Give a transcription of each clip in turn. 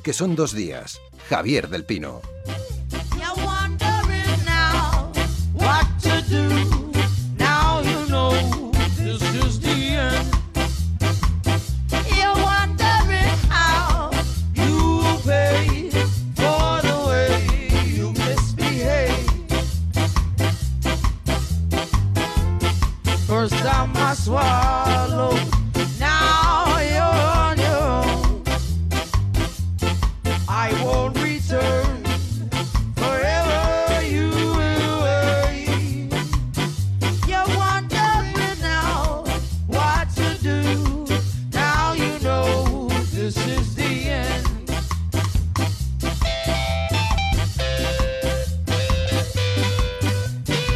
que son dos días. Javier del Pino.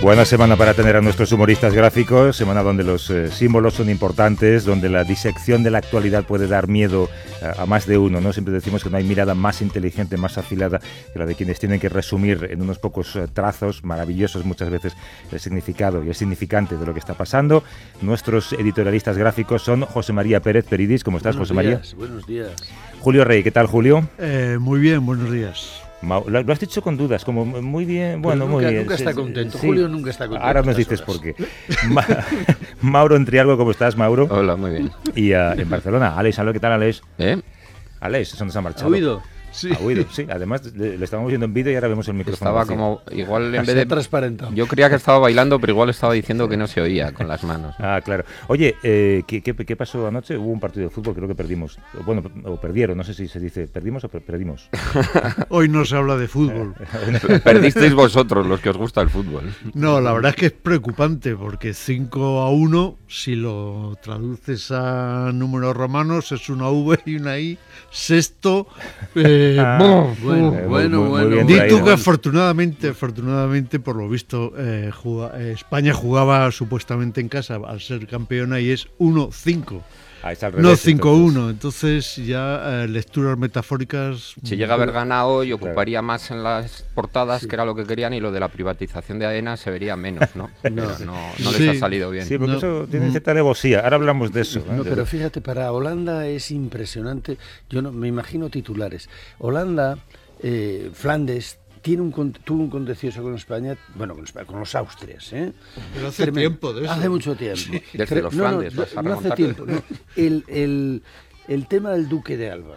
Buena semana para tener a nuestros humoristas gráficos, semana donde los eh, símbolos son importantes, donde la disección de la actualidad puede dar miedo a, más de uno, ¿no? Siempre decimos que no hay mirada más inteligente, más afilada que la de quienes tienen que resumir en unos pocos eh, trazos maravillosos muchas veces el significado y el significante de lo que está pasando. Nuestros editorialistas gráficos son José María Pérez Peridis, ¿cómo estás José María? Buenos días. Julio Rey, ¿qué tal Julio? Eh, muy bien, buenos días. Lo, has dicho con dudas, como muy bien, bueno, muy bien. Nunca está contento, Julio nunca está contento. Ahora nos dices por qué. Mauro Entrialgo, ¿cómo estás, Mauro? Hola, muy bien. Y uh, en Barcelona, Alex, ¿sabes qué tal, Alex? ¿Eh? Alex, ¿dónde se ha marchado? ¿Ha oído? Sí. Ha oído, sí. Además, le, estábamos viendo en vídeo y ahora vemos el micrófono. Estaba como, igual en vez de... transparente. Yo creía que estaba bailando, pero igual estaba diciendo que no se oía con las manos. Ah, claro. Oye, eh, ¿qué, qué, pasó anoche? Hubo un partido de fútbol, creo que perdimos. Bueno, o perdieron, no sé si se dice perdimos o perdimos. Hoy no se habla de fútbol. Perdisteis vosotros, los que os gusta el fútbol. No, la verdad es que es preocupante, porque 5 a 1, si lo traduces a números romanos, es una V y una I. Sexto. Eh, ah. Bueno, bueno, bueno. que afortunadamente, afortunadamente, por lo visto, eh, eh, España jugaba supuestamente en casa al ser campeona y es 1-5. Ah, no 5-1, entonces ya eh, lecturas metafóricas. Si llega a haber ganado y ocuparía más en las portadas, que era lo que querían, y lo de la privatización de AENA se vería menos, ¿no? no, no, les ha salido bien. Sí, porque eso tiene cierta nevosía. Ahora hablamos de eso. No, pero fíjate, para Holanda es impresionante. Yo no me imagino titulares. Holanda, eh, Flandes, tiene un, tuvo un contencioso con España, bueno, con, los Austrias, ¿eh? Pero hace tiempo de eso. Hace mucho tiempo. Desde los Flandes, no, hace tiempo. El, el, el tema del Duque de Alba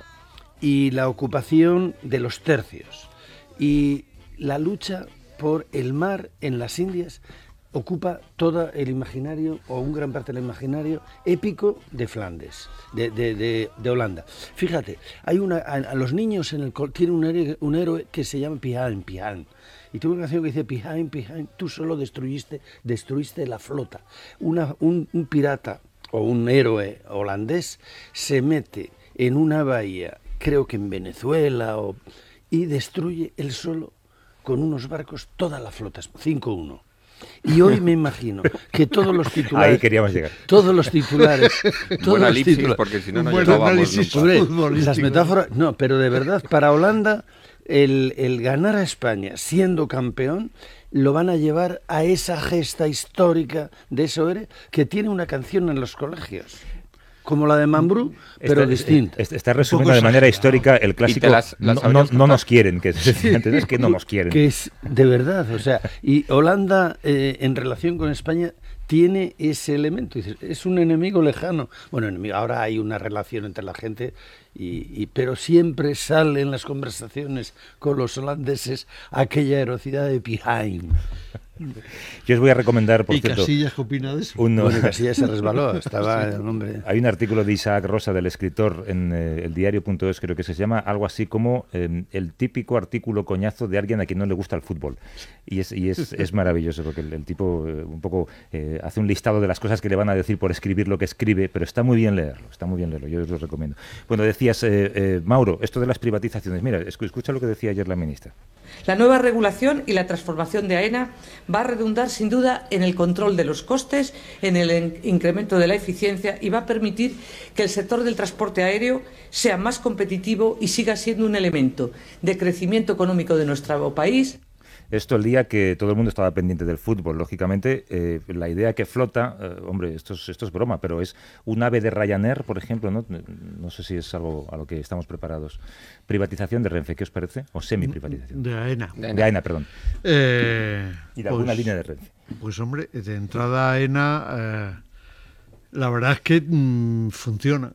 y la ocupación de los tercios y la lucha por el mar en las Indias ocupa todo el imaginario, o un gran parte del imaginario épico de Flandes, de, de, Holanda. Fíjate, hay una, a, los niños en el tiene un héroe, un héroe que se llama Pihan, Pihan. Y tuvo una canción que dice, Pihan, Pihan, tú solo destruiste, destruiste la flota. Una, un, un pirata o un héroe holandés se mete en una bahía, creo que en Venezuela, o, y destruye él solo con unos barcos toda la flota, 5-1. Y hoy me imagino que todos los titulares. Ahí queríamos llegar. Todos los titulares. Todos los titulares, porque si no, no llegábamos Las metáforas. No, pero de verdad, para Holanda, el, el ganar a España siendo campeón lo van a llevar a esa gesta histórica de Soere que tiene una canción en los colegios como la de Mambrú, pero distinta. Está, resumiendo de manera histórica el clásico no, nos quieren, que es que no nos quieren. Que es de verdad, o sea, y Holanda eh, en relación con España tiene ese elemento, es un enemigo lejano. Bueno, enemigo, ahora hay una relación entre la gente, y, pero siempre sale en las conversaciones con los holandeses aquella erosidad de Pihain. Yo os voy a recomendar, por ¿Y Casillas qué opina de eso? bueno, Casillas se resbaló, estaba el nombre... Hay un artículo de Isaac Rosa, del escritor, en eh, el diario.es, creo que se llama, algo así como em, el típico artículo coñazo de alguien a quien no le gusta el fútbol. Y es, y es, es maravilloso, porque el, tipo eh, un poco eh, hace un listado de las cosas que le van a decir por escribir lo que escribe, pero está muy bien leerlo, está muy bien leerlo, yo os lo recomiendo. Bueno, decías, Mauro, esto de las privatizaciones, mira, escucha lo que decía ayer la ministra. La nueva regulación y la transformación de AENA va a redundar sin duda en el control de los costes, en el incremento de la eficiencia y va a permitir que el sector del transporte aéreo sea más competitivo y siga siendo un elemento de crecimiento económico de nuestro país Esto el día que todo el mundo estaba pendiente del fútbol, lógicamente, eh, la idea que flota, eh, hombre, esto es, esto es broma, pero es un ave de Ryanair, por ejemplo, ¿no? No sé si es algo a lo que estamos preparados. Privatización de Renfe, ¿qué os parece? O semi-privatización. De AENA. De AENA, perdón. Eh, Y de alguna pues- línea de Renfe. Pues hombre, de entrada AENA, eh, la verdad es que mm, funciona.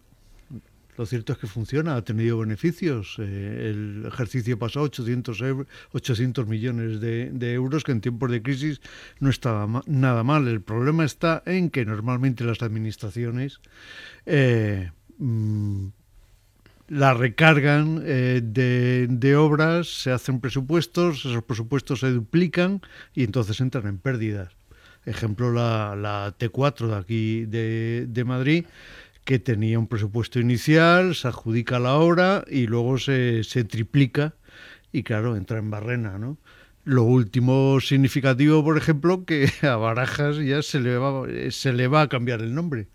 Lo cierto es que funciona, ha tenido beneficios. Eh, el ejercicio pasado, 800, eur- 800 millones de, euros, que en tiempos de crisis no estaba nada mal. El problema está en que normalmente las administraciones eh, mm, la recargan eh, de, obras, se hacen presupuestos, esos presupuestos se duplican y entonces entran en pérdidas. Ejemplo, la, la T4 de aquí de Madrid, que tenía un presupuesto inicial, se adjudica la obra y luego se, se triplica y claro, entra en barrena, ¿no? Lo último significativo, por ejemplo, que a Barajas ya se le va, se le va a cambiar el nombre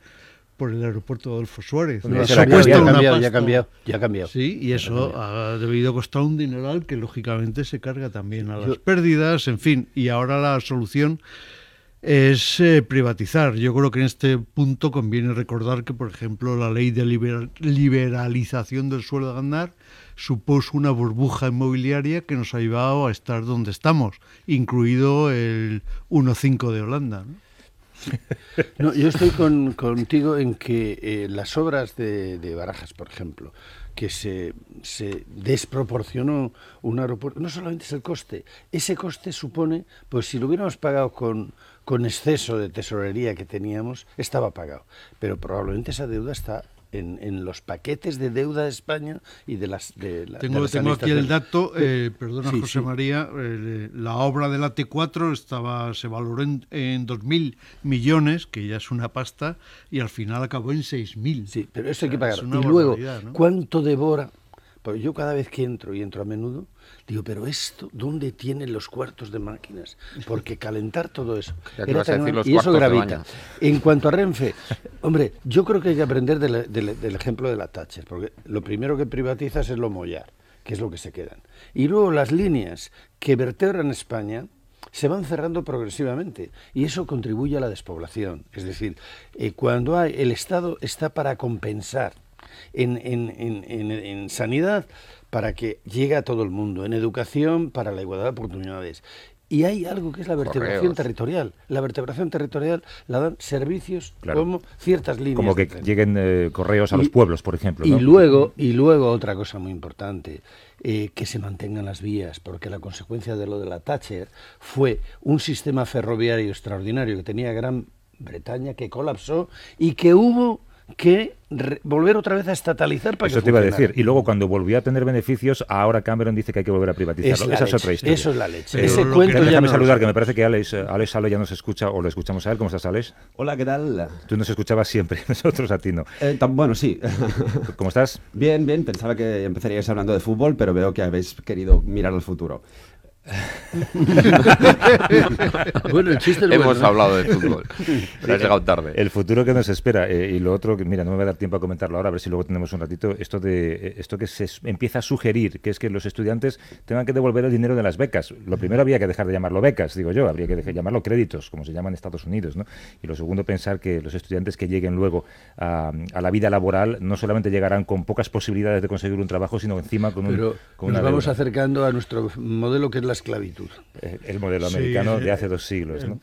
por el aeropuerto Adolfo Suárez. Eso ha cambiado, ya ha una cambiado, ya ha cambiado, ya ha cambiado. Sí, y eso ha debido costar un dineral que lógicamente se carga también a las Yo- pérdidas, en fin, y ahora la solución es eh, privatizar. Yo creo que en este punto conviene recordar que, por ejemplo, la ley de liber- liberalización del suelo de Gandar supuso una burbuja inmobiliaria que nos ha llevado a estar donde estamos, incluido el 1.5 de Holanda. ¿no? No, yo estoy con- contigo en que eh, las obras de, de Barajas, por ejemplo, que se, se desproporcionó un aeropuerto, no solamente es el coste, ese coste supone, pues si lo hubiéramos pagado con, con exceso de tesorería que teníamos, estaba pagado. Pero probablemente esa deuda está en, en los paquetes de deuda de España y de las... De la- de Tengo, las tengo aquí el dato, eh, perdona Sí, José sí. María, eh, la obra de la T4 estaba, se valoró en, en 2.000 millones, que ya es una pasta, y al final acabó en 6.000. Sí, pero eso hay que pagar. Y luego. ¿cuánto devora? Porque yo cada vez que entro y entro a menudo, digo, pero esto, ¿dónde tienen los cuartos de máquinas? Porque calentar todo eso. Ya era tan decir y eso gravita. En cuanto a Renfe, hombre, yo creo que hay que aprender del, ejemplo de la Thatcher, porque lo primero que privatizas es lo mollar, que es lo que se quedan. Y luego las líneas que vertebran España se van cerrando progresivamente y eso contribuye a la despoblación. Es decir, eh, cuando hay, el Estado está para compensar en, en- en- en- en sanidad para que llegue a todo el mundo, en educación para la igualdad de oportunidades. Y hay algo que es la vertebración Correos. territorial. La vertebración territorial la dan servicios Claro. como ciertas líneas. Como que lleguen eh, correos a los pueblos, por ejemplo. Y luego, y luego otra cosa muy importante, eh, que se mantengan las vías, porque la consecuencia de lo de la Thatcher fue un sistema ferroviario extraordinario que tenía Gran Bretaña, que colapsó y que hubo que volver otra vez a estatalizar para Eso que te iba a decir. Y luego cuando volvió a tener beneficios, ahora Cameron dice que hay que volver a privatizarlo. Es Esa es otra historia. Eso es la leche. Pero Ese que- cuento ya Déjame no saludar, que me parece que Alex, eh, Alex Salo ya nos escucha o lo escuchamos a él. ¿Cómo estás, Alex? Hola, ¿qué tal? Tú nos escuchabas siempre, nosotros a ti no. Eh, tan- bueno, sí. ¿Cómo estás? bien, bien. Pensaba que empezaríais hablando de fútbol, pero veo que habéis querido mirar al futuro. Bueno, el chiste es Hemos bueno, ¿eh? hablado de fútbol, pero has llegado tarde. El futuro que nos espera eh, y lo otro que mira no me va a dar tiempo a comentarlo ahora a ver si luego tenemos un ratito esto de eh, esto que se empieza a sugerir que es que los estudiantes tengan que devolver el dinero de las becas lo primero había que dejar de llamarlo becas digo yo habría que dejar de llamarlo créditos como se llama en Estados Unidos ¿no? y lo segundo pensar que los estudiantes que lleguen luego a, a la vida laboral no solamente llegarán con pocas posibilidades de conseguir un trabajo sino encima con, un, con nos una vamos deuda. acercando a nuestro modelo que es la esclavitud. Eh, el modelo Sí, americano eh, de hace dos siglos. ¿no?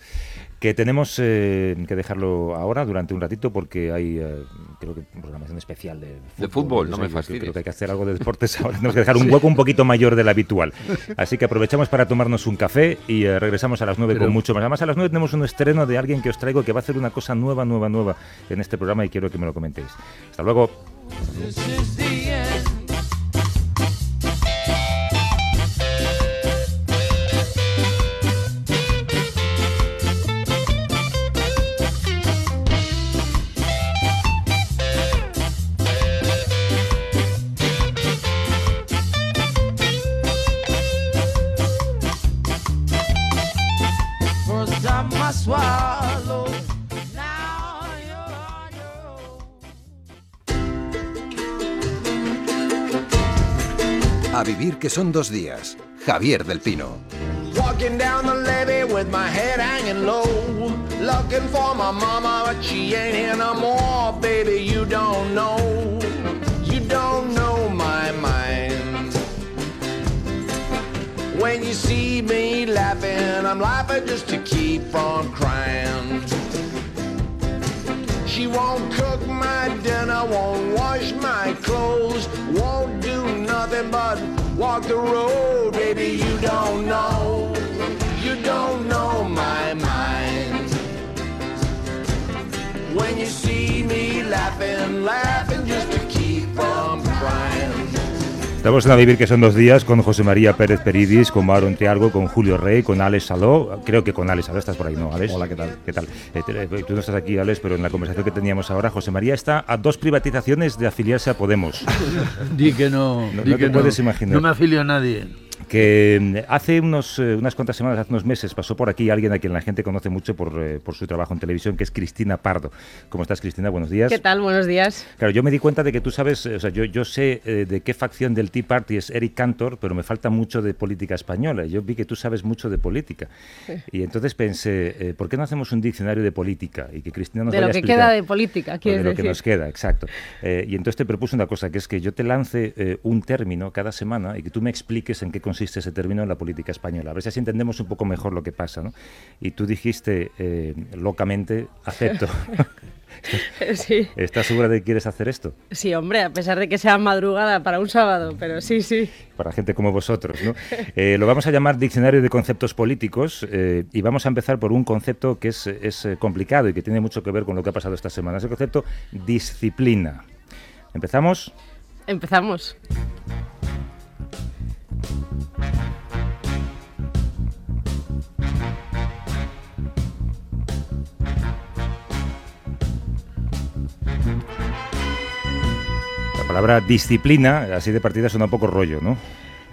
Que tenemos eh, que dejarlo ahora durante un ratito porque hay, eh, creo que, programación especial de fútbol. De fútbol, no sé, me fastidies. Creo que hay que hacer algo de deportes ahora. Tenemos que dejar un hueco un poquito mayor del habitual. Así que aprovechamos para tomarnos un café y eh, regresamos a las nueve Pero- con mucho más. Además, a las nueve tenemos un estreno de alguien que os traigo que va a hacer una cosa nueva, nueva, nueva en este programa y quiero que me lo comentéis. Hasta luego. Que son dos días. Javier del Pino. Walk Walking down the levee with my head hanging low. Looking for my mama, but she ain't here no more. Baby, you don't know. You don't know my mind. When you see me laughing, I'm laughing just to keep from crying. She won't cook my dinner, won't wash my the road. Estamos en A Vivir, que son dos días, con José María Pérez Peridis, con Mauro Trialgo, con Julio Rey, con Alex Saló. Creo que con Alex Saló estás por ahí, ¿no, Alex? Hola, ¿qué tal? ¿Qué tal? Eh, eh, tú no estás aquí, Alex, pero en la conversación que teníamos ahora, José María está a dos privatizaciones de afiliarse a Podemos. Di que no, No- di no te puedes imaginar. No me afilio a nadie. Que mm, hace unos, eh, unas cuantas semanas, hace unos meses, pasó por aquí alguien a quien la gente conoce mucho por, eh, por su trabajo en televisión, que es Cristina Pardo. ¿Cómo estás, Cristina? Buenos días. ¿Qué tal? Buenos días. Claro, yo me di cuenta de que tú sabes, eh, o sea, yo, yo sé eh, de qué facción del Tea Party es Eric Cantor, pero me falta mucho de política española. Yo vi que tú sabes mucho de política. Y entonces pensé, eh, ¿por qué no hacemos un diccionario de política? Y que Cristina nos De lo vaya a que explicar. queda de política, de lo que nos queda, exacto. Eh, y entonces te propuse una cosa, que es que yo te lance un término cada semana y que tú me expliques en qué consiste ese término en la política española. A ver si así entendemos un poco mejor lo que pasa. ¿no? Y tú dijiste eh, locamente, acepto. Sí, ¿Estás segura de que quieres hacer esto? sí, hombre, a pesar de que sea madrugada para un sábado, pero sí, sí. Para gente como vosotros. ¿no? Eh, lo vamos a llamar Diccionario de Conceptos Políticos eh, y vamos a empezar por un concepto que es, es, eh, complicado y que tiene mucho que ver con lo que ha pasado esta semana. Es el concepto disciplina. ¿Empezamos? Empezamos. La palabra disciplina, así de partida, suena un poco rollo, ¿no?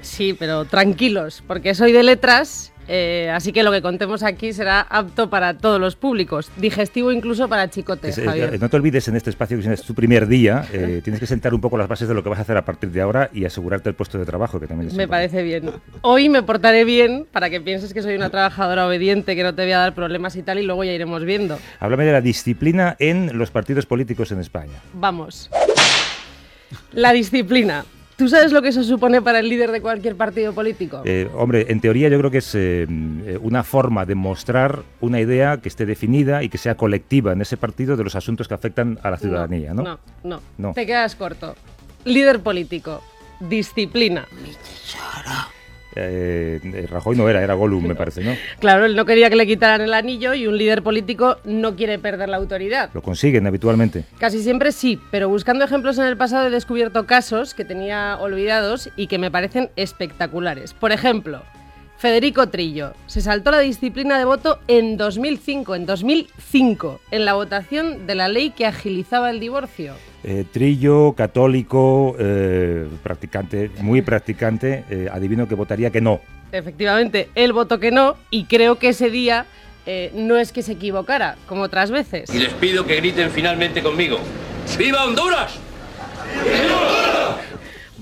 Sí, pero tranquilos, porque soy de letras, eh, así que lo que contemos aquí será apto para todos los públicos, digestivo incluso para chicotes, Es- eh, Javier. no te olvides en este espacio que es tu primer día, eh, tienes que sentar un poco las bases de lo que vas a hacer a partir de ahora y asegurarte el puesto de trabajo, que también es Me importante. parece bien. Hoy me portaré bien para que pienses que soy una trabajadora obediente, que no te voy a dar problemas y tal, y luego ya iremos viendo. Háblame de la disciplina en los partidos políticos en España. Vamos. La disciplina. ¿Tú sabes lo que eso supone para el líder de cualquier partido político? Eh, hombre, en teoría yo creo que es eh, eh, una forma de mostrar una idea que esté definida y que sea colectiva en ese partido de los asuntos que afectan a la ciudadanía, ¿no? No, no. No. Te quedas corto. Líder político. Disciplina. Eh, Rajoy no era, era Gollum, me parece, ¿no? Claro, él no quería que le quitaran el anillo y un líder político no quiere perder la autoridad. Lo consiguen habitualmente. Casi siempre sí, pero buscando ejemplos en el pasado he descubierto casos que tenía olvidados y que me parecen espectaculares. Por ejemplo, Federico Trillo se saltó la disciplina de voto en 2005, en 2005, en la votación de la ley que agilizaba el divorcio. Eh, Trillo, católico, eh, practicante, muy practicante, eh, adivino que votaría que no. Efectivamente, él votó que no y creo que ese día eh, no es que se equivocara, como otras veces. Y les pido que griten finalmente conmigo. ¡Viva Honduras!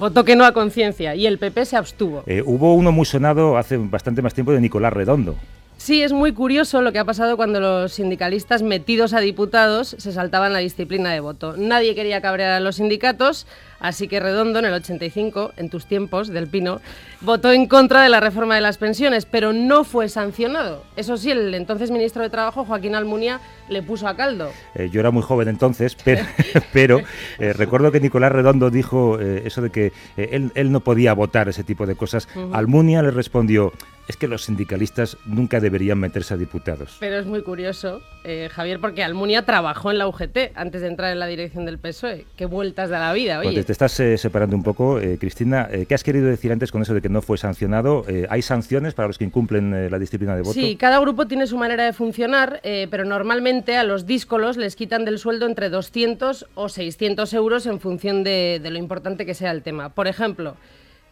Votó que no a conciencia y el PP se abstuvo. Eh, hubo uno muy sonado hace bastante más tiempo de Nicolás Redondo. Sí, es muy curioso lo que ha pasado cuando los sindicalistas metidos a diputados se saltaban la disciplina de voto. Nadie quería cabrear a los sindicatos, así que Redondo en el 85, en tus tiempos del Pino, votó en contra de la reforma de las pensiones, pero no fue sancionado. Eso sí, el entonces ministro de Trabajo, Joaquín Almunia, le puso a caldo. Eh, yo era muy joven entonces, pero, pero eh, recuerdo que Nicolás Redondo dijo eh, eso de que él, él no podía votar ese tipo de cosas. Almunia le respondió, es que los sindicalistas nunca deberían meterse a diputados. Pero es muy curioso, eh, Javier, porque Almunia trabajó en la UGT antes de entrar en la dirección del PSOE. Qué vueltas da la vida, oye. te, te estás eh, separando un poco, eh, Cristina. ¿Qué has querido decir antes con eso de que no fue sancionado? ¿Hay sanciones para los que incumplen la disciplina de voto? Sí, cada grupo tiene su manera de funcionar, pero normalmente a los díscolos les quitan del sueldo entre 200 o 600 euros en función de, de lo importante que sea el tema. Por ejemplo,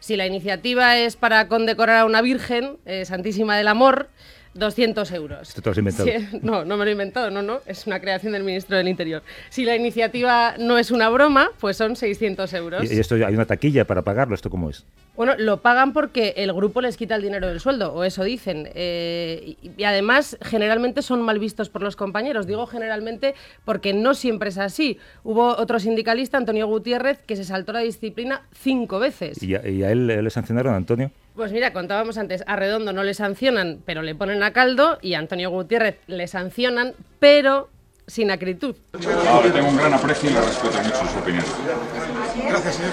si la iniciativa es para condecorar a una Virgen, eh, Santísima del Amor, 200 euros. Esto te lo has inventado. Sí, no, no me lo he inventado, no, no, es una creación del ministro del Interior. Si la iniciativa no es una broma, pues son 600 euros. Y, esto hay una taquilla para pagarlo, ¿esto cómo es? Bueno, lo pagan porque el grupo les quita el dinero del sueldo, o eso dicen. Eh, y, además, generalmente son mal vistos por los compañeros. Digo generalmente porque no siempre es así. Hubo otro sindicalista, Antonio Gutiérrez, que se saltó la disciplina cinco veces. ¿Y a, y a él le sancionaron, Antonio? Pues mira, contábamos antes, a Redondo no le sancionan, pero le ponen a caldo, y a Antonio Gutiérrez le sancionan, pero sin acritud. No, le tengo un gran aprecio y le respeto mucho su opinión. Gracias, señor.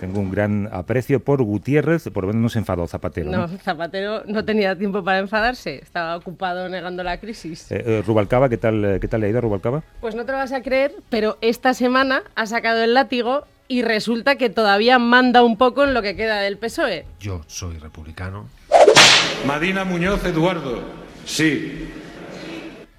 Tengo un gran aprecio por Gutiérrez, por lo menos no se enfadó Zapatero. No, ¿no? Zapatero no tenía tiempo para enfadarse, estaba ocupado negando la crisis. Eh, eh, Rubalcaba, ¿qué tal, eh, ¿qué tal le ha ido a Rubalcaba? Pues no te lo vas a creer, pero esta semana ha sacado el látigo y resulta que todavía manda un poco en lo que queda del PSOE. Yo soy republicano. Madina Muñoz Eduardo. Sí.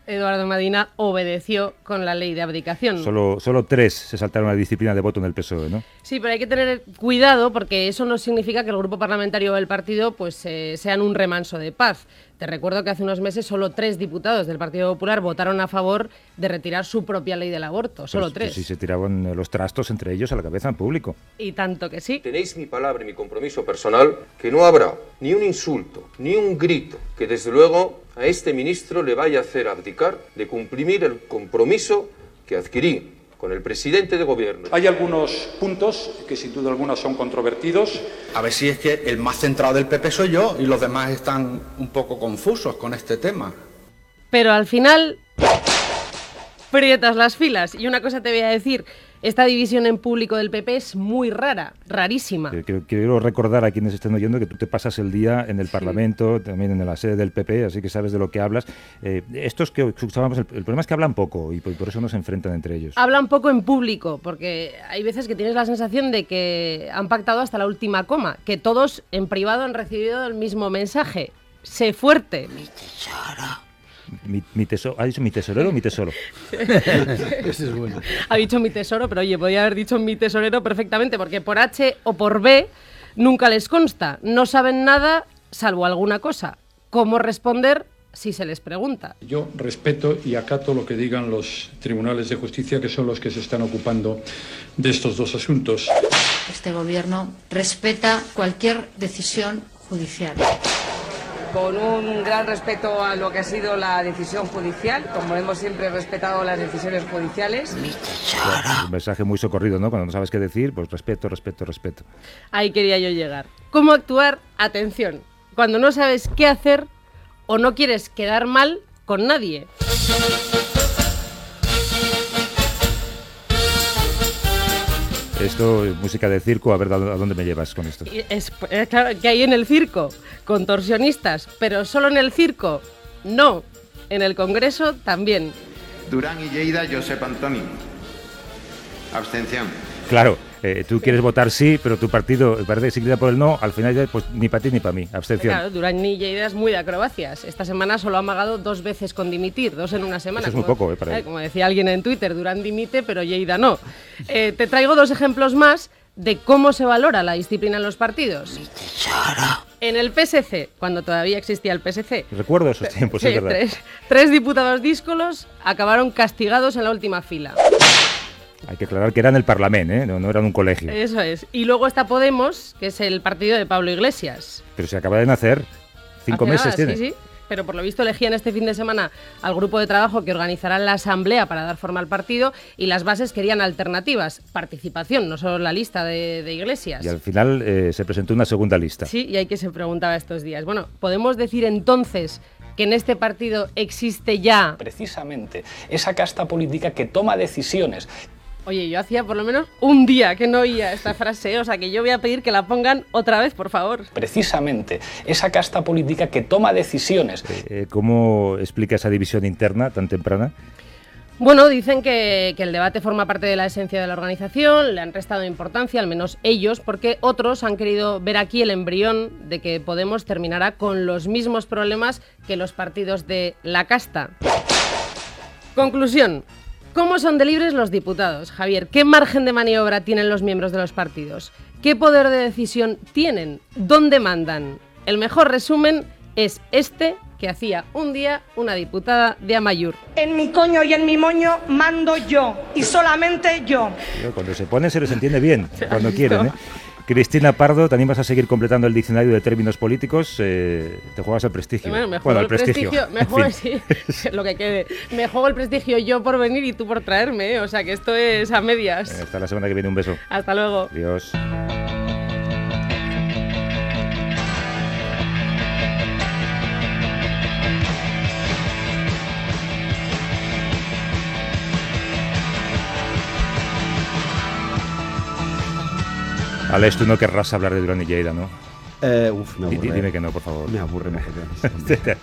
Eduardo Madina obedeció con la ley de abdicación. Solo, solo tres se saltaron la disciplina de voto en el PSOE, ¿no? Sí, pero hay que tener cuidado porque eso no significa que el grupo parlamentario del partido pues eh, sean un remanso de paz. Te recuerdo que hace unos meses solo tres diputados del Partido Popular votaron a favor de retirar su propia ley del aborto. Solo Pues- tres. pues sí se tiraban eh, los trastos entre ellos a la cabeza en público. Y tanto que sí. Tenéis mi palabra y mi compromiso personal que no habrá ni un insulto, ni un grito que desde luego a este ministro le vaya a hacer abdicar de cumplir el compromiso que adquirí con el presidente de gobierno. Hay algunos puntos que sin duda alguna son controvertidos. A ver si es que el más centrado del PP soy yo y los demás están un poco confusos con este tema. Pero al final prietas las filas. Y una cosa te voy a decir, esta división en público del PP es muy rara, rarísima. Quiero, quiero recordar a quienes estén oyendo que tú te pasas el día en el Parlamento, también en la sede del PP, así que sabes de lo que hablas. Eh, estos que escuchábamos, el, el problema es que hablan poco y por, por eso no se enfrentan entre ellos. Hablan poco en público, porque hay veces que tienes la sensación de que han pactado hasta la última coma, que todos en privado han recibido el mismo mensaje. Sé fuerte. Mi, mi teso- ¿Ha dicho mi tesorero o mi tesoro? Ese es bueno. Ha dicho mi tesoro, pero oye, podía haber dicho mi tesorero perfectamente, porque por H o por B nunca les consta. No saben nada salvo alguna cosa. ¿Cómo responder si se les pregunta? Yo respeto y acato lo que digan los tribunales de justicia, que son los que se están ocupando de estos dos asuntos. Este gobierno respeta cualquier decisión judicial. Con un gran respeto a lo que ha sido la decisión judicial, como hemos siempre respetado las decisiones judiciales. Un mensaje muy socorrido, ¿no? Cuando no sabes qué decir, pues respeto, respeto, respeto. Ahí quería yo llegar. ¿Cómo actuar? Atención, cuando no sabes qué hacer o no quieres quedar mal con nadie. Esto es música de circo, a ver a dónde me llevas con esto. Es, es claro que hay en el circo contorsionistas, pero solo en el circo. No, en el Congreso también. Durán y Lleida, Josep Antoni. Abstención. Claro, eh, tú quieres votar sí, pero tu partido parece que se por el no, al final ya, pues ni para ti ni para mí. Abstención. Claro, Durán y Lleida es muy de acrobacias. Esta semana solo ha amagado dos veces con dimitir, dos en una semana. Eso es muy como- poco, eh, para él. Como decía alguien en Twitter, Durán dimite, pero Lleida no. Eh, te traigo dos ejemplos más de cómo se valora la disciplina en los partidos. En el PSC, cuando todavía existía el PSC, Recuerdo esos tiempos, sí, es verdad. tres, tres diputados díscolos acabaron castigados en la última fila. Hay que aclarar que eran el Parlamento, ¿eh? no, no eran un colegio. Eso es. Y luego está Podemos, que es el partido de Pablo Iglesias. Pero se acaba de nacer. Cinco Hace meses nada, tiene. Sí, sí. Pero por lo visto elegían este fin de semana al grupo de trabajo que organizará la asamblea para dar forma al partido y las bases querían alternativas, participación, no solo la lista de, de iglesias. Y al final eh, se presentó una segunda lista. Sí, y hay que se preguntaba estos días. Bueno, ¿podemos decir entonces que en este partido existe ya... Precisamente esa casta política que toma decisiones Oye, yo hacía por lo menos un día que no oía esta frase, o sea que yo voy a pedir que la pongan otra vez, por favor. precisamente esa casta política que toma decisiones. Eh, ¿Cómo explica esa división interna tan temprana? Bueno, dicen que, que el debate forma parte de la esencia de la organización, le han restado importancia, al menos ellos, porque otros han querido ver aquí el embrión de que Podemos terminará con los mismos problemas que los partidos de la casta. Conclusión. ¿Cómo son de libres los diputados, Javier? ¿Qué margen de maniobra tienen los miembros de los partidos? ¿Qué poder de decisión tienen? ¿Dónde mandan? El mejor resumen es este que hacía un día una diputada de Amayur. En mi coño y en mi moño mando yo, y solamente yo. Cuando se pone se les entiende bien, cuando quieren. ¿eh? Cristina Pardo, también vas a seguir completando el diccionario de términos políticos. eh, te juegas el prestigio. Bueno, me juego el el prestigio, me juego, sí, lo que quede. Me juego el prestigio yo por venir y tú por traerme, ¿eh? o sea que esto es a medias. Hasta la semana que viene, un beso. Hasta luego. Adiós. Alex, tú no querrás hablar de Durán y Lleida, ¿no? Eh, uf, me aburre. Dime que no, por favor. Me aburre mogollón. te, te-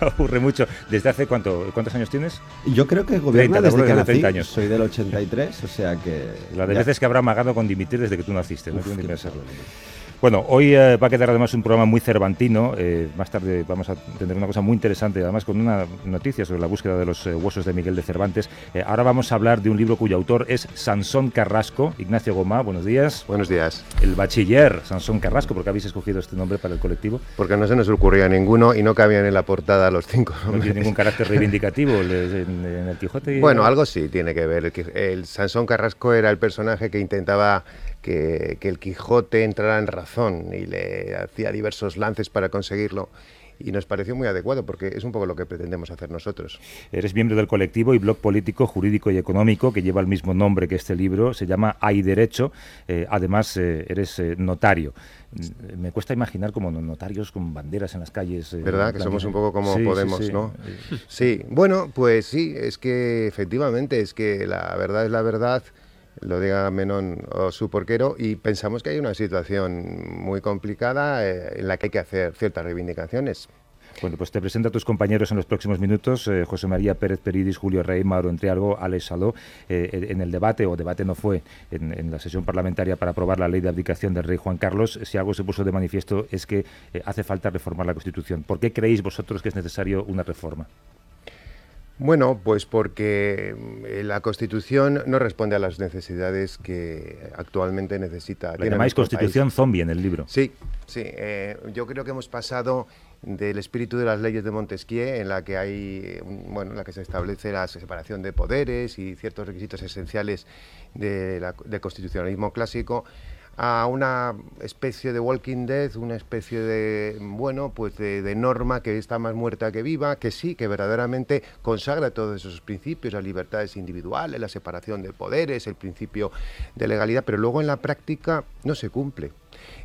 aburre mucho. ¿Desde hace cuánto? ¿Cuántos años tienes? Yo creo que gobierna 30, te desde que de nací. 30 años. Soy del 83, o sea que... La de ya- veces que habrá amagado con dimitir desde que tú naciste, no tengo ni pensarlo. Bueno, hoy eh, va a quedar además un programa muy cervantino. eh, más tarde vamos a tener una cosa muy interesante, además con una noticia sobre la búsqueda de los eh, huesos de Miguel de Cervantes. Ahora vamos a hablar de un libro cuyo autor es Sansón Carrasco. Ignacio Gomá, buenos días. Buenos días. El bachiller Sansón Carrasco, ¿por qué habéis escogido este nombre para el colectivo? Porque no se nos ocurría ninguno y no cabían en la portada los cinco No nombres. tiene ningún carácter reivindicativo en, en el Quijote. Bueno, algo sí tiene que ver. El Sansón Carrasco era el personaje que intentaba que, que el Quijote entrara en razón y le hacía diversos lances para conseguirlo. Y nos pareció muy adecuado porque es un poco lo que pretendemos hacer nosotros. Eres miembro del colectivo y blog político, jurídico y económico que lleva el mismo nombre que este libro. Se llama Hay Derecho. Eh, además, eh, eres eh, notario. Mm, Me cuesta imaginar como no- notarios con banderas en las calles. eh, ¿Verdad? Que somos un poco como Sí, sí, Podemos, sí. ¿no? Eh, Sí, bueno, pues sí, es que efectivamente, es que la verdad es la verdad, lo diga Menón o su porquero, y pensamos que hay una situación muy complicada eh, en la que hay que hacer ciertas reivindicaciones. Bueno, pues te presento a tus compañeros en los próximos minutos. eh, José María Pérez Peridis, Julio Rey, Mauro Entrialgo, Alex Saló. eh, en el debate, o debate no fue, en, la sesión parlamentaria para aprobar la ley de abdicación del rey Juan Carlos, si algo se puso de manifiesto es que hace falta reformar la Constitución. ¿Por qué creéis vosotros que es necesario una reforma? Bueno, pues porque mm, la Constitución no responde a las necesidades que actualmente necesita. La llamáis Constitución país. zombie en el libro. Sí, sí. eh, yo creo que hemos pasado del espíritu de las leyes de Montesquieu, en la que hay, un- bueno, en la que se establece la separación de poderes y ciertos requisitos esenciales de la- del constitucionalismo clásico, a una especie de Walking Dead, una especie de, bueno, pues de, de norma que está más muerta que viva, que sí, que verdaderamente consagra todos esos principios, las libertades individuales, la separación de poderes, el principio de legalidad, pero luego en la práctica no se cumple.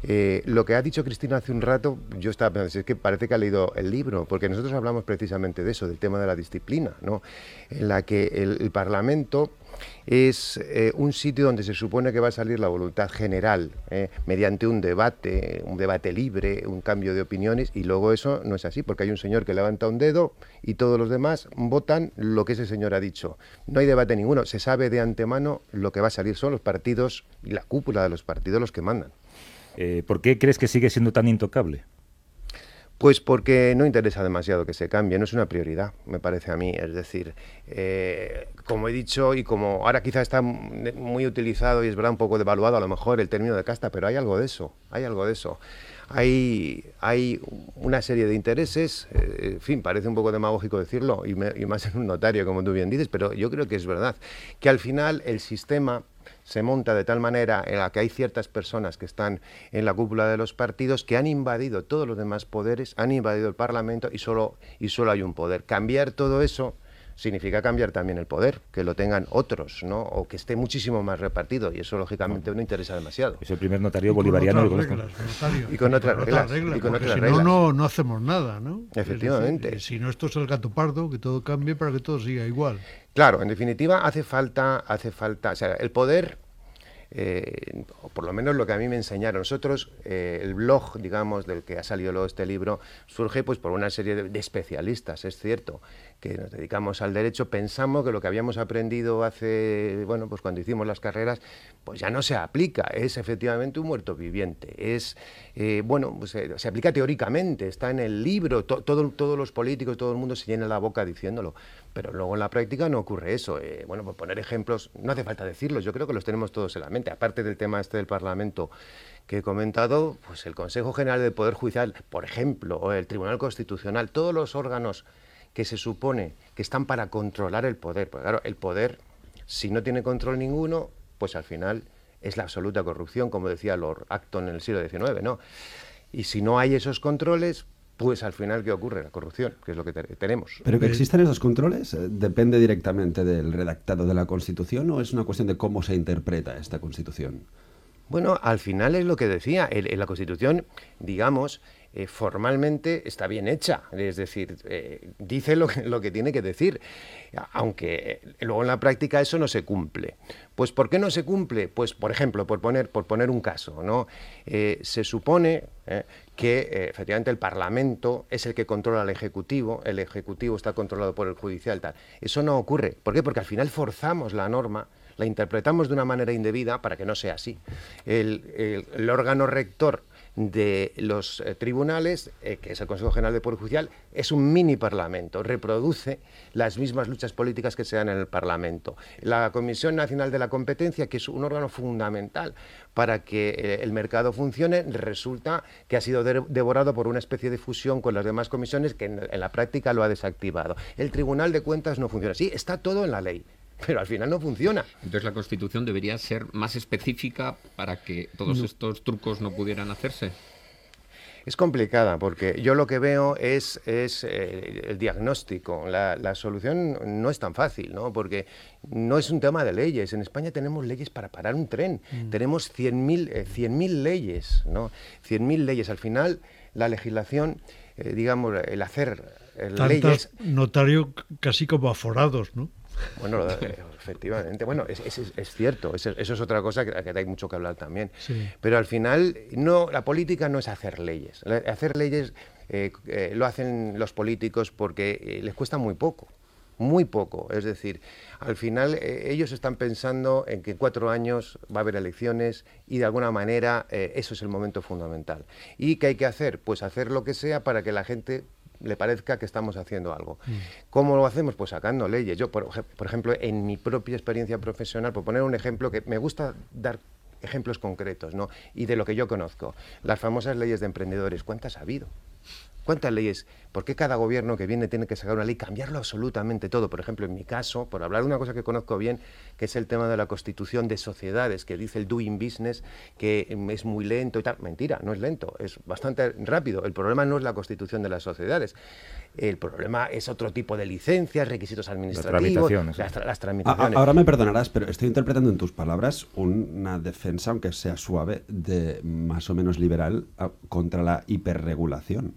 Eh, lo que ha dicho Cristina hace un rato, yo estaba pensando, es que parece que ha leído el libro, porque nosotros hablamos precisamente de eso, del tema de la disciplina, ¿no? en la que el, Parlamento es eh, un sitio donde se supone que va a salir la voluntad general, ¿eh? mediante un debate, un debate libre, un cambio de opiniones, y luego eso no es así, porque hay un señor que levanta un dedo y todos los demás votan lo que ese señor ha dicho. No hay debate ninguno, se sabe de antemano lo que va a salir, son los partidos y la cúpula de los partidos los que mandan. Eh, ¿Por qué crees que sigue siendo tan intocable? Pues porque no interesa demasiado que se cambie, no es una prioridad, me parece a mí. Es decir, eh, como he dicho y como ahora quizá está muy utilizado y es verdad un poco devaluado a lo mejor el término de casta, pero hay algo de eso, hay algo de eso. Hay, hay una serie de intereses, eh, en fin, parece un poco demagógico decirlo, y, y más en un notario, como tú bien dices, pero yo creo que es verdad, que al final el sistema se monta de tal manera en la que hay ciertas personas que están en la cúpula de los partidos que han invadido todos los demás poderes, han invadido el Parlamento y solo, y solo hay un poder. Cambiar todo eso significa cambiar también el poder, que lo tengan otros, ¿no? O que esté muchísimo más repartido y eso lógicamente no interesa demasiado. Es el primer notario Y con bolivariano otras reglas. Y con otras reglas, y con porque otras si reglas. no, no, no hacemos nada, ¿no? Efectivamente. Decir, si no, esto es el gato pardo, que todo cambie para que todo siga igual. Claro, en definitiva hace falta, hace falta, o sea, el poder, eh, o por lo menos lo que a mí me enseñaron nosotros, eh, el blog, digamos, del que ha salido luego este libro, surge pues por una serie de, de especialistas, es cierto, que nos dedicamos al derecho, pensamos que lo que habíamos aprendido hace, bueno, pues cuando hicimos las carreras, pues ya no se aplica, es efectivamente un muerto viviente, es, eh, bueno, pues, eh, se aplica teóricamente, está en el libro, to- todo, todos los políticos, todo el mundo se llena la boca diciéndolo, pero luego en la práctica no ocurre eso. Eh, bueno, por poner ejemplos, no hace falta decirlos, yo creo que los tenemos todos en la mente. aparte del tema este del Parlamento que he comentado, pues el Consejo General del Poder Judicial, por ejemplo, o el Tribunal Constitucional, todos los órganos que se supone que están para controlar el poder. Porque claro, el poder, si no tiene control ninguno, pues al final es la absoluta corrupción, como decía Lord Acton en el siglo XIX, ¿no? Y si no hay esos controles, pues al final, ¿qué ocurre? La corrupción, que es lo que te- tenemos. Pero que existan esos controles, eh, ¿depende directamente del redactado de la Constitución o es una cuestión de cómo se interpreta esta Constitución? Bueno, al final es lo que decía, la Constitución, digamos, eh, formalmente está bien hecha, es decir, eh, dice lo que, lo que tiene que decir, aunque eh, luego en la práctica eso no se cumple. Pues ¿por qué no se cumple? Pues, por ejemplo, por poner, por poner un caso, ¿no? Se supone que efectivamente el Parlamento es el que controla al Ejecutivo, el Ejecutivo está controlado por el Judicial, tal. Eso no ocurre. ¿Por qué? Porque al final forzamos la norma la interpretamos de una manera indebida para que no sea así. El, el- órgano rector de los eh, tribunales, eh, que es el Consejo General de Poder Judicial, es un mini parlamento, reproduce las mismas luchas políticas que se dan en el Parlamento. La Comisión Nacional de la Competencia, que es un órgano fundamental para que eh, el mercado funcione, resulta que ha sido de- devorado por una especie de fusión con las demás comisiones que en, en la práctica lo ha desactivado. El Tribunal de Cuentas no funciona. Sí, está todo en la ley, pero al final no funciona. Entonces la Constitución debería ser más específica para que todos No. estos trucos no pudieran hacerse. Es complicada porque yo lo que veo es, es eh, el diagnóstico. La, la solución no es tan fácil, ¿no? Porque no es un tema de leyes. En España tenemos leyes para parar un tren. Mm. Tenemos 100.000 eh, 100.000 leyes, ¿no? 100.000 leyes. Al final, la legislación, eh, digamos, el hacer eh, leyes... Tantas notario c- casi como aforados, ¿no? Bueno, eh, efectivamente. Bueno, es, es- es cierto, eso, es otra cosa que, que hay mucho que hablar también. Sí. Pero al final, no, la política no es hacer leyes. Hacer leyes eh, eh, lo hacen los políticos porque les cuesta muy poco. Muy poco. Es decir, al final eh, ellos están pensando en que en cuatro años va a haber elecciones y de alguna manera eh, eso es el momento fundamental. ¿Y qué hay que hacer? Pues hacer lo que sea para que la gente le parezca que estamos haciendo algo. ¿Cómo lo hacemos? Pues sacando leyes. Yo, por, por ejemplo, en mi propia experiencia profesional, por poner un ejemplo que me gusta dar ejemplos concretos, ¿no? Y de lo que yo conozco. Las famosas leyes de emprendedores, ¿cuántas ha habido? ¿Cuántas leyes? ¿Por qué cada gobierno que viene tiene que sacar una ley y cambiarlo absolutamente todo? Por ejemplo, en mi caso, por hablar de una cosa que conozco bien, que es el tema de la constitución de sociedades, que dice el doing business, que mm, es muy lento y tal. Mentira, no es lento, es bastante rápido. El problema no es la constitución de las sociedades. El problema es otro tipo de licencias, requisitos administrativos, tramitaciones, las, tra- las A- a- tramitaciones. ahora me perdonarás, pero estoy interpretando en tus palabras una defensa, aunque sea suave, de más o menos liberal contra la hiperregulación.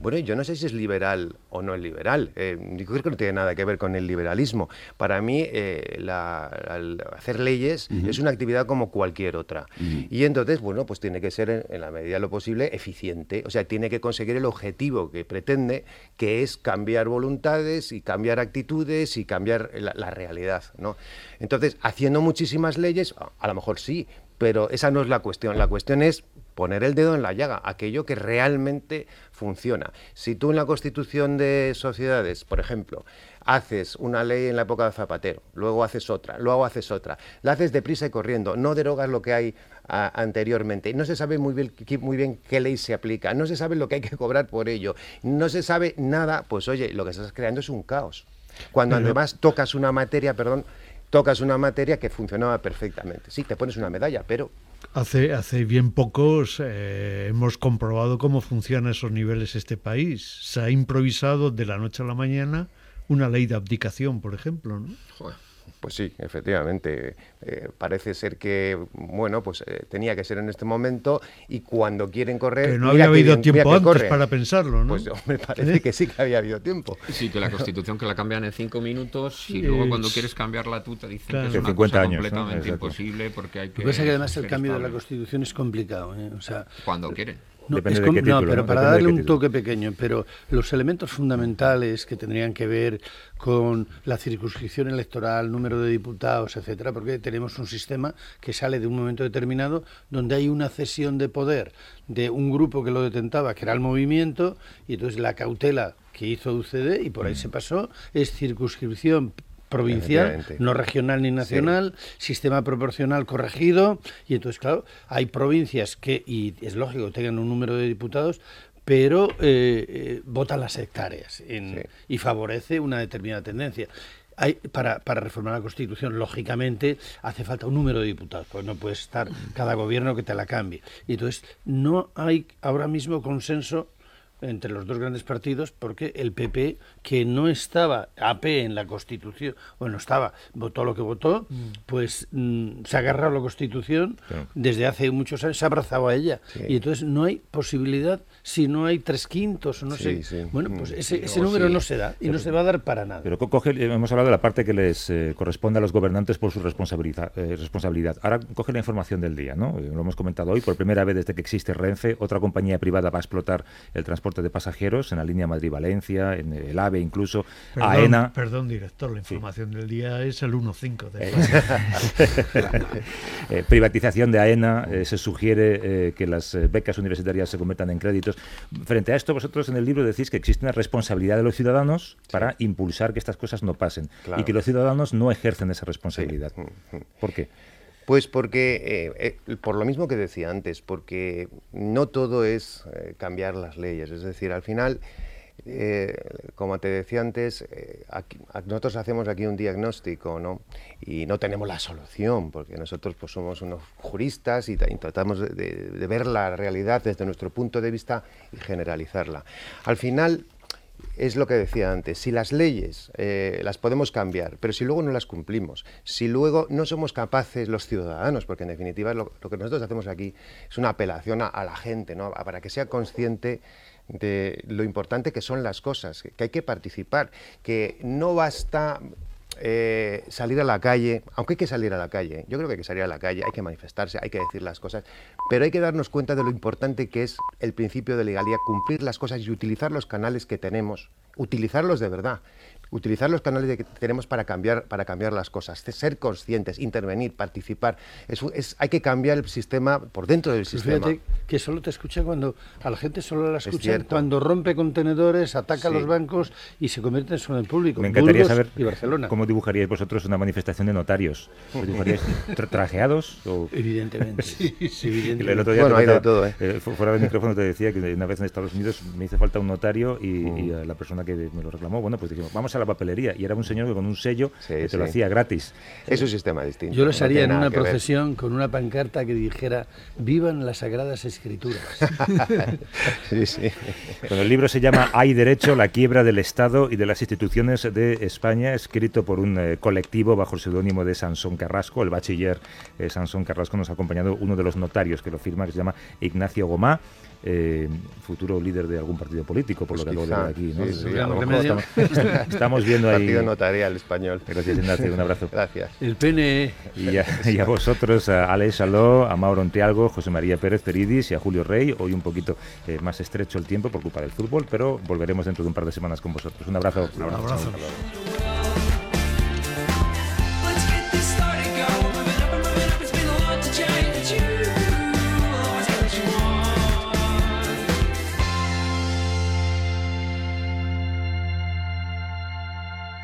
Bueno, yo no sé si es liberal o no es liberal. Eh, yo creo que no tiene nada que ver con el liberalismo. Para mí, eh, la- al hacer leyes es una actividad como cualquier otra. Y entonces, bueno, pues tiene que ser en, en la medida de lo posible eficiente. O sea, tiene que conseguir el objetivo que pretende, que es cambiar voluntades y cambiar actitudes y cambiar la, la realidad, ¿no? Entonces, haciendo muchísimas leyes, a, a lo mejor sí, pero esa no es la cuestión. La cuestión es poner el dedo en la llaga, aquello que realmente funciona. Si tú en la constitución de sociedades, por ejemplo, haces una ley en la época de Zapatero, luego haces otra, luego haces otra, la haces deprisa y corriendo, no derogas lo que hay a- anteriormente, no se sabe muy bien, qué- muy bien qué ley se aplica, no se sabe lo que hay que cobrar por ello, no se sabe nada, pues oye, lo que estás creando es un caos. Cuando Pero- además tocas una materia, perdón, tocas una materia que funcionaba perfectamente. Sí, te pones una medalla, pero Hace, hace bien pocos eh, hemos comprobado cómo funcionan esos niveles este país. Se ha improvisado de la noche a la mañana una ley de abdicación, por ejemplo. ¿no? Pues sí, efectivamente. Eh, parece ser que, bueno, pues eh, tenía que ser en este momento y cuando quieren correr... Que no había habido tiempo que antes corren. para pensarlo, ¿no? Pues me parece ¿Eh? que sí que había habido tiempo. Sí, que la Constitución que la cambian en cinco minutos y luego cuando quieres cambiarla tú te dicen Claro. que es una 50 cosa años, completamente imposible porque hay Lo que... que pasa es que además el cambio de la. Constitución es complicado. ¿eh? O sea, Cuando quieren. No, Depende es de no, pero para Depende darle un título. toque pequeño, pero los elementos fundamentales que tendrían que ver con la circunscripción electoral, número de diputados, etcétera, porque tenemos un sistema que sale de un momento determinado donde hay una cesión de poder de un grupo que lo detentaba, que era el movimiento, y entonces la cautela que hizo UCD y por ahí se pasó es circunscripción provincial, no regional ni nacional, sistema proporcional corregido, y entonces, claro, hay provincias que, y es lógico tengan un número de diputados, pero eh, eh, votan las hectáreas en- y favorece una determinada tendencia. Hay, para, para reformar la Constitución, lógicamente, hace falta un número de diputados, pues no puede estar cada gobierno que te la cambie. Y entonces, no hay ahora mismo consenso entre los dos grandes partidos porque el PP, que no estaba AP en la Constitución, bueno, estaba, votó lo que votó, pues mm, se ha agarrado a la Constitución Claro. desde hace muchos años, se ha abrazado a ella. Sí. Y entonces no hay posibilidad, si no hay tres quintos o no Sí, sé. sí. Bueno, pues Mm, ese, sí, ese o número sí. no se da y no se va a dar para nada. Pero co- coge, eh, hemos hablado de la parte que les eh, corresponde a los gobernantes por su responsabilidad, eh, responsabilidad. Ahora coge la información del día, ¿no? Lo hemos comentado hoy, por primera vez desde que existe Renfe, otra compañía privada va a explotar el transporte de pasajeros en la línea Madrid-Valencia, en el AVE incluso, Perdón, AENA. perdón, director, la información del día es el 1.5 de Eh, privatización de AENA, eh, se sugiere eh, que las becas universitarias se conviertan en créditos. Frente a esto, vosotros en el libro decís que existe una responsabilidad de los ciudadanos para impulsar que estas cosas no pasen Claro. y que los ciudadanos no ejercen esa responsabilidad. ¿Por qué? Pues porque, eh, eh, por lo mismo que decía antes, porque no todo es eh, cambiar las leyes. Es decir, al final, eh, como te decía antes, eh, nosotros hacemos aquí un diagnóstico, ¿no? Y no tenemos la solución, porque nosotros pues, somos unos juristas y, ta- y tratamos de, ver la realidad desde nuestro punto de vista y generalizarla. Al final, es lo que decía antes, si las leyes eh, las podemos cambiar, pero si luego no las cumplimos, si luego no somos capaces los ciudadanos, porque en definitiva lo, que nosotros hacemos aquí es una apelación a, a la gente, ¿no? Para que sea consciente de lo importante que son las cosas, que hay que participar, que no basta eh, salir a la calle, aunque hay que salir a la calle, yo creo que hay que salir a la calle, hay que manifestarse, hay que decir las cosas, pero hay que darnos cuenta de lo importante que es el principio de legalidad, cumplir las cosas y utilizar los canales que tenemos, utilizarlos de verdad, utilizar los canales que tenemos para cambiar, para cambiar las cosas, ser conscientes, intervenir, participar. Es, hay que cambiar el sistema por dentro del Pues sistema. fíjate que solo te escucha cuando a la gente solo la Es escucha cuando rompe contenedores, ataca a Sí. los bancos y se convierte en solo en público. Me encantaría Burgos saber y Barcelona. cómo dibujaríais vosotros una manifestación de notarios. ¿Os dibujaríais tra- trajeados? O... Evidentemente. El, el otro día Bueno, te hay de contaba, todo, ¿eh? eh, fu- fuera del micrófono te decía que una vez en Estados Unidos me hizo falta un notario y, Mm. y a la persona que me lo reclamó, bueno, pues dijimos, vamos a la papelería. Y era un señor que con un sello que te lo sí. hacía gratis. Es un sistema distinto. Yo los no haría en una ver. procesión con una pancarta que dijera Vivan las Sagradas Escrituras. sí, sí. Bueno, el libro se llama Hay derecho, la quiebra del Estado y de las instituciones de España, escrito por un eh, colectivo bajo el seudónimo de Sansón Carrasco. El bachiller eh, Sansón Carrasco nos ha acompañado uno de los notarios que lo firma, que se llama Ignacio Gomá. Eh, futuro líder de algún partido político, por Pues lo que acabo de quizá, ver aquí. ¿no? sí, sí, estamos, viendo ahí. Partido notarial español. Gracias, Ignacio. Un abrazo. Gracias. El PNE. Y a, y a vosotros, a Alex Saló, a Mauro Ontialgo, José María Pérez Peridis y a Julio Rey. Hoy un poquito eh, más estrecho el tiempo por culpa del fútbol, pero volveremos dentro de un par de semanas con vosotros. Un abrazo. Un abrazo.